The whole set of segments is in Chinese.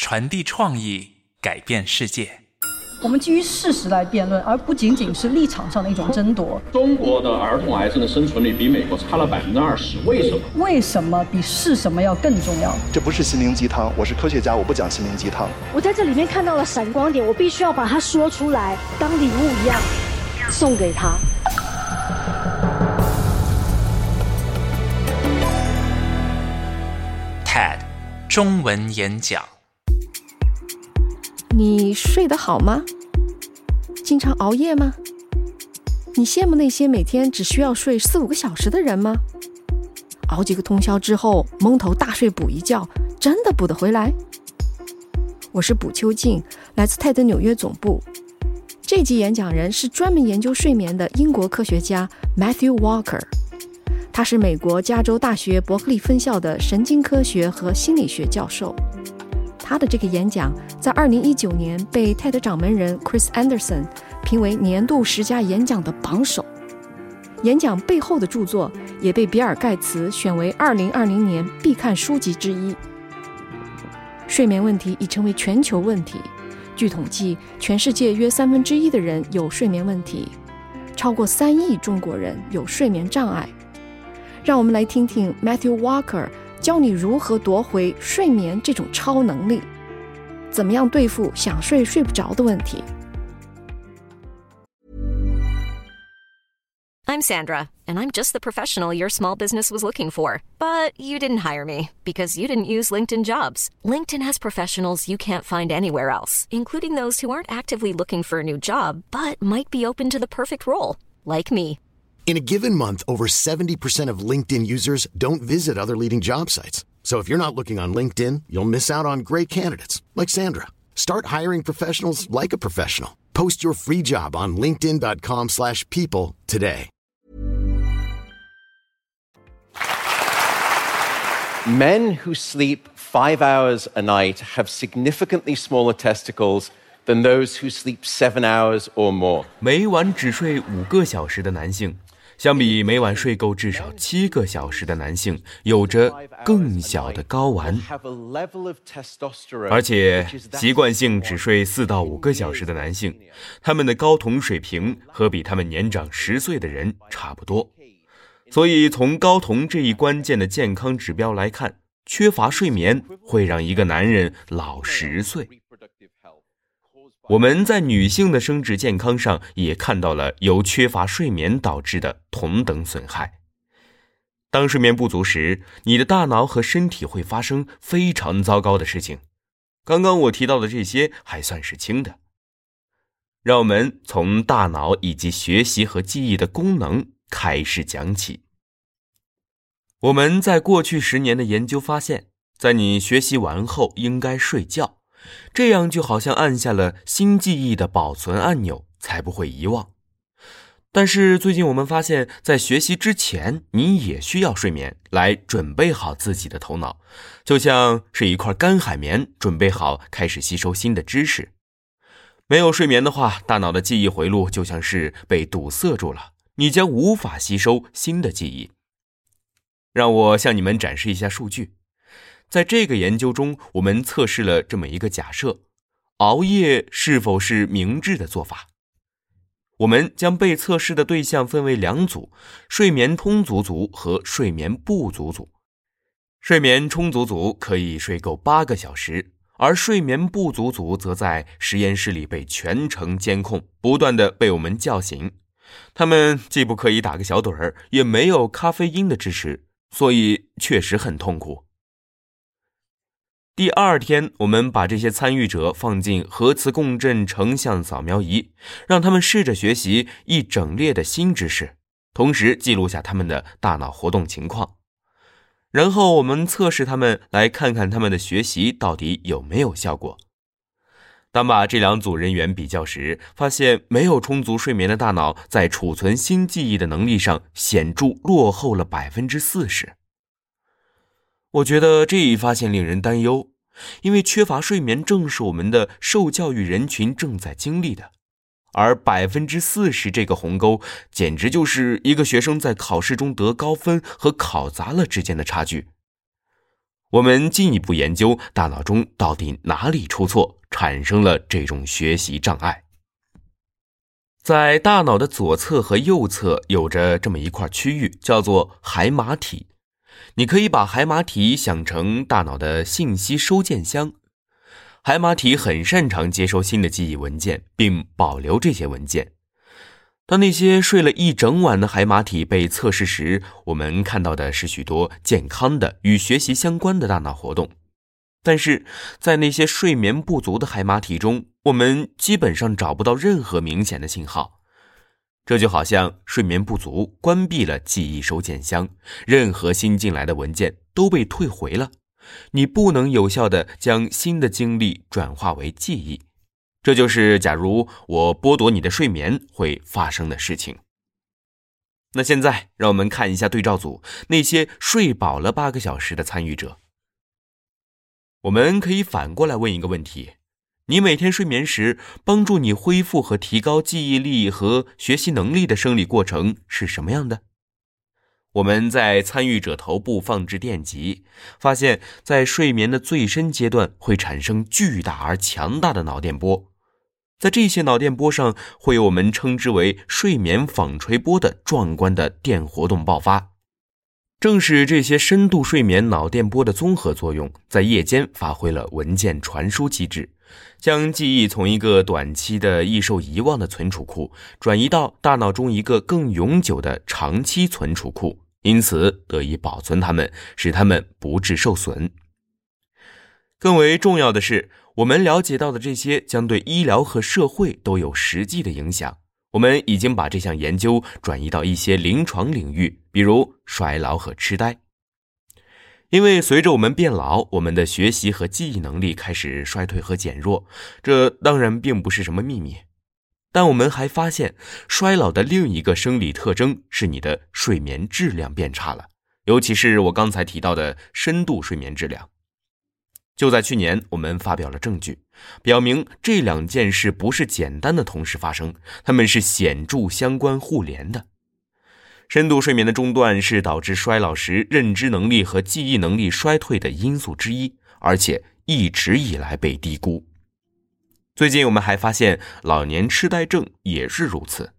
传递创意，改变世界。我们基于事实来辩论，而不仅仅是立场上的一种争夺。中国的儿童癌症的生存率比美国差了百分之二十，为什么？为什么比是什么要更重要？这不是心灵鸡汤，我是科学家，我不讲心灵鸡汤。我在这里面看到了闪光点，我必须要把它说出来，当礼物一样送给他。TED 中文演讲。你睡得好吗？经常熬夜吗？你羡慕那些每天只需要睡四五个小时的人吗？熬几个通宵之后，蒙头大睡补一觉，真的补得回来？我是卜秋静，来自泰德纽约总部。这集演讲人是专门研究睡眠的英国科学家 Matthew Walker，他是美国加州大学伯克利分校的神经科学和心理学教授。他的这个演讲在2019年被泰德掌门人 Chris Anderson 评为年度十佳演讲的榜首。演讲背后的著作也被比尔盖茨选为2020年必看书籍之一。睡眠问题已成为全球问题，据统计，全世界约三分之一的人有睡眠问题，超过三亿中国人有睡眠障碍。让我们来听听 Matthew Walker 教你如何夺回睡眠这种超能力，怎么样对付想睡睡不着的问题。 I'm Sandra, and I'm just the professional your small business was looking for. But you didn't hire me because you didn't use LinkedIn jobs. LinkedIn has professionals you can't find anywhere else, including those who aren't actively looking for a new job but might be open to the perfect role, like me. In a given month, over 70% of LinkedIn users don't visit other leading job sites. So if you're not looking on LinkedIn, you'll miss out on great candidates like Sandra. Start hiring professionals like a professional. Post your free job on linkedin.com/people slash people today. Men who sleep five hours a night have significantly smaller testicles than those who sleep seven hours or more. 每晚只睡五个小时的男性， 相比每晚睡够至少七个小时的男性，有着更小的睾丸。而且习惯性只睡四到五个小时的男性，他们的睾酮水平和比他们年长十岁的人差不多。所以，从睾酮这一关键的健康指标来看，缺乏睡眠会让一个男人老十岁。我们在女性的生殖健康上也看到了由缺乏睡眠导致的同等损害。当睡眠不足时，你的大脑和身体会发生非常糟糕的事情。刚刚我提到的这些还算是轻的。让我们从大脑以及学习和记忆的功能开始讲起。我们在过去十年的研究发现，在你学习完后应该睡觉，这样就好像按下了新记忆的保存按钮，才不会遗忘。但是最近我们发现，在学习之前，你也需要睡眠来准备好自己的头脑，就像是一块干海绵，准备好开始吸收新的知识。没有睡眠的话，大脑的记忆回路就像是被堵塞住了，你将无法吸收新的记忆。让我向你们展示一下数据。在这个研究中，我们测试了这么一个假设：熬夜是否是明智的做法？我们将被测试的对象分为两组：睡眠充足组和睡眠不足组。睡眠充足组可以睡够八个小时，而睡眠不足组则在实验室里被全程监控，不断的被我们叫醒。他们既不可以打个小盹儿，也没有咖啡因的支持，所以确实很痛苦。第二天，我们把这些参与者放进核磁共振成像扫描仪，让他们试着学习一整列的新知识，同时记录下他们的大脑活动情况。然后我们测试他们，来看看他们的学习到底有没有效果。当把这两组人员比较时，发现没有充足睡眠的大脑在储存新记忆的能力上显著落后了百分之四十。我觉得这一发现令人担忧，因为缺乏睡眠正是我们的受教育人群正在经历的。而百分之四十这个鸿沟，简直就是一个学生在考试中得高分和考砸了之间的差距。我们进一步研究大脑中到底哪里出错，产生了这种学习障碍。在大脑的左侧和右侧有着这么一块区域，叫做海马体。你可以把海马体想成大脑的信息收件箱。海马体很擅长接收新的记忆文件，并保留这些文件。当那些睡了一整晚的海马体被测试时，我们看到的是许多健康的与学习相关的大脑活动。但是在那些睡眠不足的海马体中，我们基本上找不到任何明显的信号。这就好像睡眠不足关闭了记忆收件箱，任何新进来的文件都被退回了。你不能有效的将新的经历转化为记忆，这就是假如我剥夺你的睡眠会发生的事情。那现在让我们看一下对照组那些睡饱了八个小时的参与者。我们可以反过来问一个问题：你每天睡眠时帮助你恢复和提高记忆力和学习能力的生理过程是什么样的？我们在参与者头部放置电极，发现，在睡眠的最深阶段会产生巨大而强大的脑电波，在这些脑电波上会有我们称之为睡眠纺锤波的壮观的电活动爆发。正是这些深度睡眠脑电波的综合作用，在夜间发挥了文件传输机制，将记忆从一个短期的易受遗忘的存储库转移到大脑中一个更永久的长期存储库。因此得以保存它们，使它们不致受损。更为重要的是，我们了解到的这些将对医疗和社会都有实际的影响。我们已经把这项研究转移到一些临床领域，比如衰老和痴呆。因为随着我们变老，我们的学习和记忆能力开始衰退和减弱，这当然并不是什么秘密。但我们还发现，衰老的另一个生理特征是你的睡眠质量变差了，尤其是我刚才提到的深度睡眠质量。就在去年，我们发表了证据，表明这两件事不是简单的同时发生，它们是显著相关互联的。深度睡眠的中断是导致衰老时认知能力和记忆能力衰退的因素之一，而且一直以来被低估。最近我们还发现，老年痴呆症也是如此。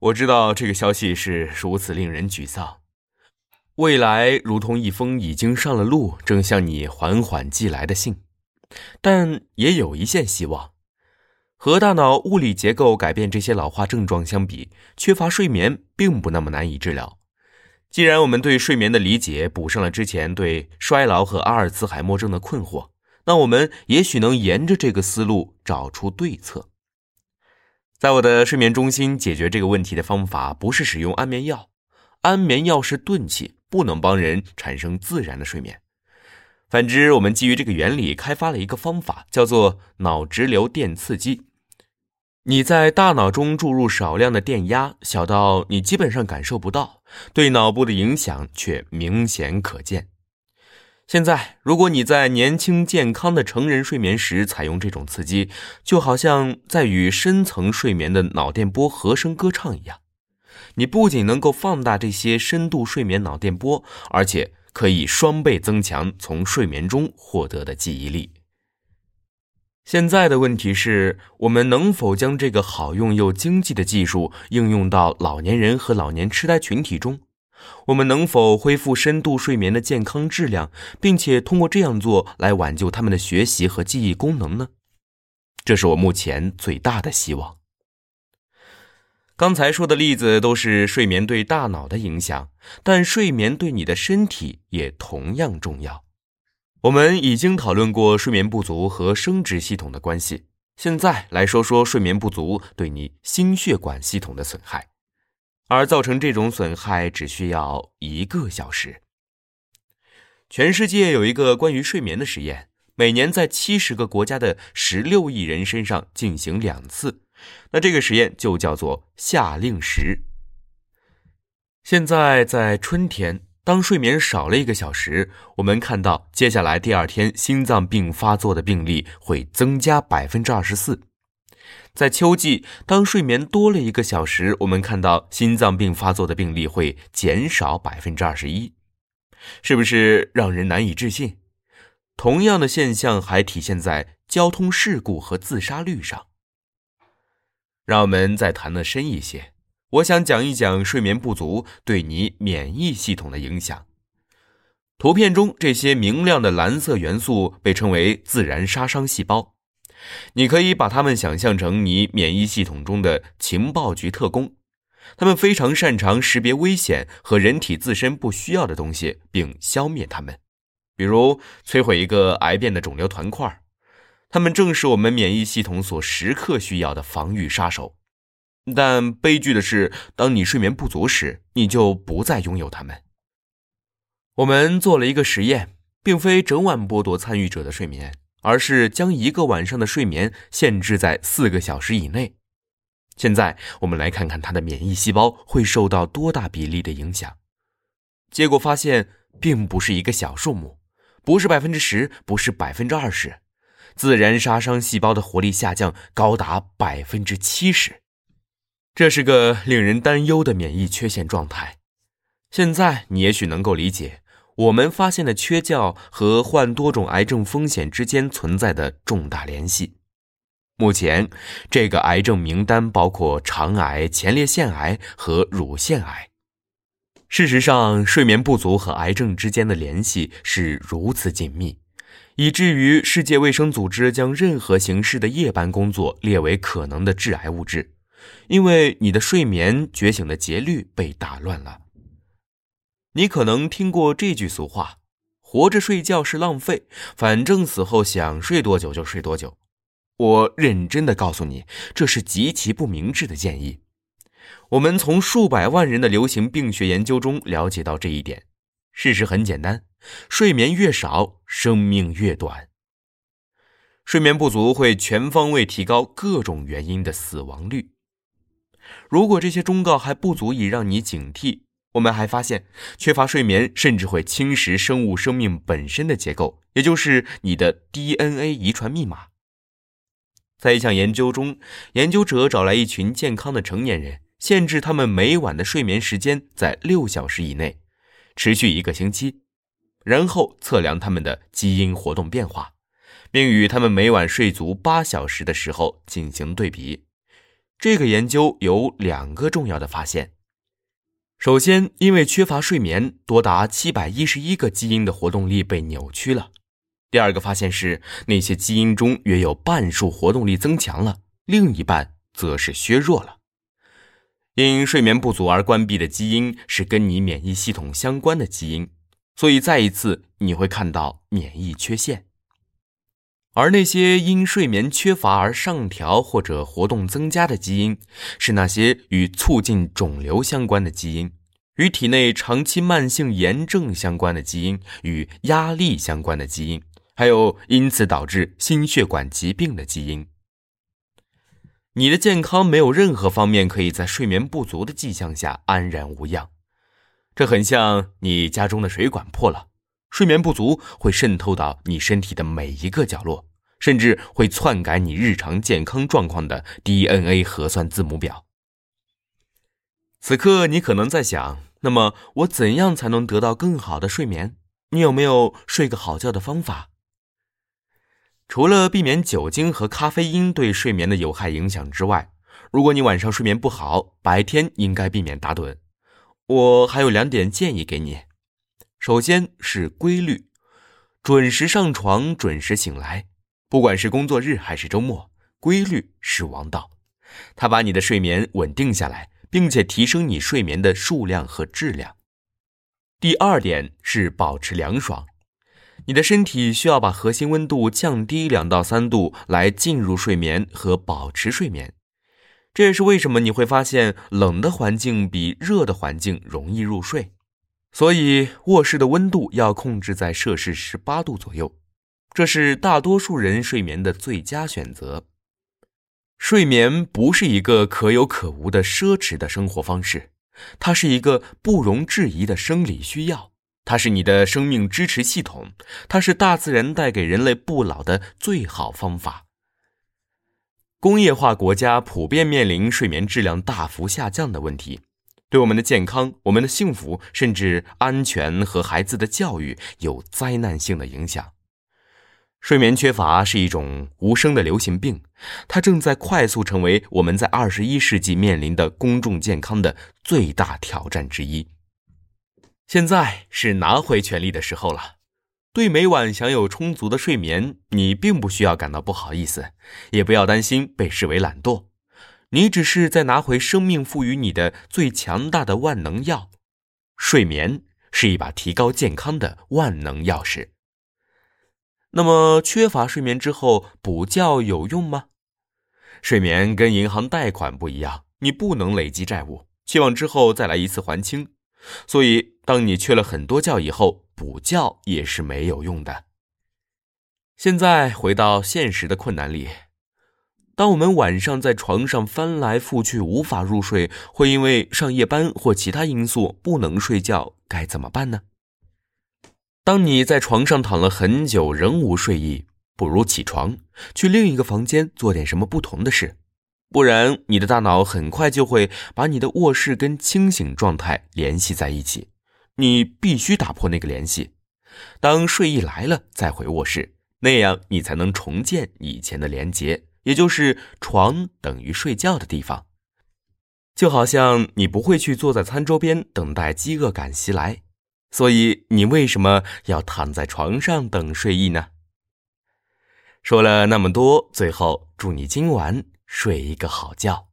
我知道这个消息是如此令人沮丧。未来如同一封已经上了路、正向你缓缓寄来的信，但也有一线希望。和大脑物理结构改变这些老化症状相比，缺乏睡眠并不那么难以治疗。既然我们对睡眠的理解补上了之前对衰老和阿尔茨海默症的困惑。那我们也许能沿着这个思路找出对策。在我的睡眠中心，解决这个问题的方法不是使用安眠药，安眠药是钝器，不能帮人产生自然的睡眠。反之，我们基于这个原理开发了一个方法，叫做脑直流电刺激。你在大脑中注入少量的电压，小到你基本上感受不到，对脑部的影响却明显可见。现在，如果你在年轻健康的成人睡眠时采用这种刺激，就好像在与深层睡眠的脑电波和声歌唱一样。你不仅能够放大这些深度睡眠脑电波，而且可以双倍增强从睡眠中获得的记忆力。现在的问题是我们能否将这个好用又经济的技术应用到老年人和老年痴呆群体中？我们能否恢复深度睡眠的健康质量，并且通过这样做来挽救他们的学习和记忆功能呢？这是我目前最大的希望。刚才说的例子都是睡眠对大脑的影响，但睡眠对你的身体也同样重要。我们已经讨论过睡眠不足和生殖系统的关系，现在来说说睡眠不足对你心血管系统的损害。而造成这种损害只需要一个小时。全世界有一个关于睡眠的实验，每年在七十个国家的十六亿人身上进行两次。那这个实验就叫做夏令时。现在在春天，当睡眠少了一个小时，我们看到接下来第二天心脏病发作的病例会增加百分之二十四。在秋季，当睡眠多了一个小时，我们看到心脏病发作的病例会减少百分之二十一，是不是让人难以置信？同样的现象还体现在交通事故和自杀率上。让我们再谈的深一些，我想讲一讲睡眠不足对你免疫系统的影响。图片中这些明亮的蓝色元素被称为自然杀伤细胞。你可以把它们想象成你免疫系统中的情报局特工，他们非常擅长识别危险和人体自身不需要的东西，并消灭它们，比如摧毁一个癌变的肿瘤团块。他们正是我们免疫系统所时刻需要的防御杀手。但悲剧的是，当你睡眠不足时，你就不再拥有它们。我们做了一个实验，并非整晚剥夺参与者的睡眠。而是将一个晚上的睡眠限制在四个小时以内。现在我们来看看他的免疫细胞会受到多大比例的影响。结果发现，并不是一个小数目，不是百分之十，不是百分之二十，自然杀伤细胞的活力下降高达百分之七十。这是个令人担忧的免疫缺陷状态。现在你也许能够理解。我们发现的缺觉和患多种癌症风险之间存在的重大联系。目前，这个癌症名单包括肠癌、前列腺癌和乳腺癌。事实上，睡眠不足和癌症之间的联系是如此紧密，以至于世界卫生组织将任何形式的夜班工作列为可能的致癌物质，因为你的睡眠觉醒的节律被打乱了。你可能听过这句俗话：“活着睡觉是浪费，反正死后想睡多久就睡多久。”我认真的告诉你，这是极其不明智的建议。我们从数百万人的流行病学研究中了解到这一点。事实很简单：睡眠越少，生命越短。睡眠不足会全方位提高各种原因的死亡率。如果这些忠告还不足以让你警惕，我们还发现，缺乏睡眠甚至会侵蚀生物生命本身的结构，也就是你的 DNA 遗传密码。在一项研究中，研究者找来一群健康的成年人，限制他们每晚的睡眠时间在六小时以内，持续一个星期，然后测量他们的基因活动变化，并与他们每晚睡足八小时的时候进行对比。这个研究有两个重要的发现。首先，因为缺乏睡眠，多达七百一十一个基因的活动力被扭曲了。第二个发现是，那些基因中约有半数活动力增强了，另一半则是削弱了。因睡眠不足而关闭的基因是跟你免疫系统相关的基因，所以再一次你会看到免疫缺陷。而那些因睡眠缺乏而上调或者活动增加的基因，是那些与促进肿瘤相关的基因，与体内长期慢性炎症相关的基因，与压力相关的基因，还有因此导致心血管疾病的基因。你的健康没有任何方面可以在睡眠不足的迹象下安然无恙，这很像你家中的水管破了。睡眠不足会渗透到你身体的每一个角落，甚至会篡改你日常健康状况的 DNA 核算字母表。此刻你可能在想：那么我怎样才能得到更好的睡眠？你有没有睡个好觉的方法？除了避免酒精和咖啡因对睡眠的有害影响之外，如果你晚上睡眠不好，白天应该避免打盹。我还有两点建议给你。首先是规律，准时上床，准时醒来。不管是工作日还是周末，规律是王道。它把你的睡眠稳定下来，并且提升你睡眠的数量和质量。第二点是保持凉爽，你的身体需要把核心温度降低两到三度来进入睡眠和保持睡眠。这也是为什么你会发现冷的环境比热的环境容易入睡。所以卧室的温度要控制在摄氏十八度左右，这是大多数人睡眠的最佳选择。睡眠不是一个可有可无的奢侈的生活方式，它是一个不容置疑的生理需要，它是你的生命支持系统，它是大自然带给人类不老的最好方法。工业化国家普遍面临睡眠质量大幅下降的问题，对我们的健康、我们的幸福，甚至安全和孩子的教育有灾难性的影响。睡眠缺乏是一种无声的流行病，它正在快速成为我们在二十一世纪面临的公众健康的最大挑战之一。现在是拿回权力的时候了。对每晚享有充足的睡眠，你并不需要感到不好意思，也不要担心被视为懒惰。你只是在拿回生命赋予你的最强大的万能药。睡眠是一把提高健康的万能钥匙。那么，缺乏睡眠之后补觉有用吗？睡眠跟银行贷款不一样，你不能累积债务，期望之后再来一次还清。所以，当你缺了很多觉以后，补觉也是没有用的。现在回到现实的困难里，当我们晚上在床上翻来覆去无法入睡，会因为上夜班或其他因素不能睡觉，该怎么办呢？当你在床上躺了很久仍无睡意，不如起床去另一个房间做点什么不同的事，不然你的大脑很快就会把你的卧室跟清醒状态联系在一起。你必须打破那个联系，当睡意来了再回卧室，那样你才能重建以前的连结，也就是床等于睡觉的地方。就好像你不会去坐在餐桌边等待饥饿感袭来。所以，你为什么要躺在床上等睡意呢？说了那么多，最后祝你今晚睡一个好觉。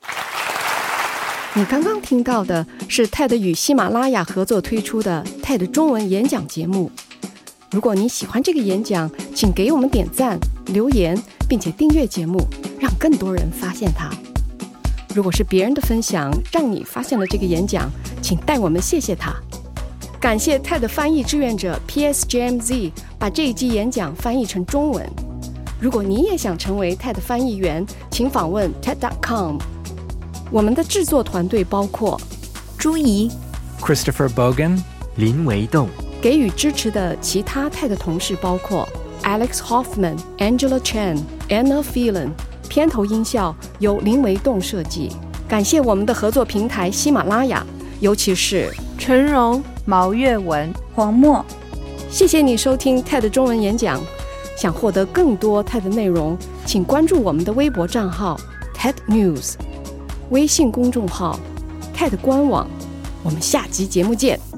你刚刚听到的是 TED 与喜马拉雅合作推出的 TED 中文演讲节目。如果你喜欢这个演讲，请给我们点赞、留言，并且订阅节目，让更多人发现它。如果是别人的分享让你发现了这个演讲，请代我们谢谢他。感谢 TED 翻译志愿者 PSJMZ 把这一期演讲翻译成中文。如果你也想成为 TED 翻译员，请访问 TED.com。我们的制作团队包括朱怡、Christopher Bogan、林维栋。给予支持的其他 TED 同事包括 Alex Hoffman、Angela Chen、Anna Phelan。片头音效由林维栋设计。感谢我们的合作平台喜马拉雅，尤其是陈荣。毛月文、黄墨，谢谢你收听 TED 中文演讲。想获得更多 TED 内容，请关注我们的微博账号 TED News，微信公众号 TED 官网。我们下集节目见。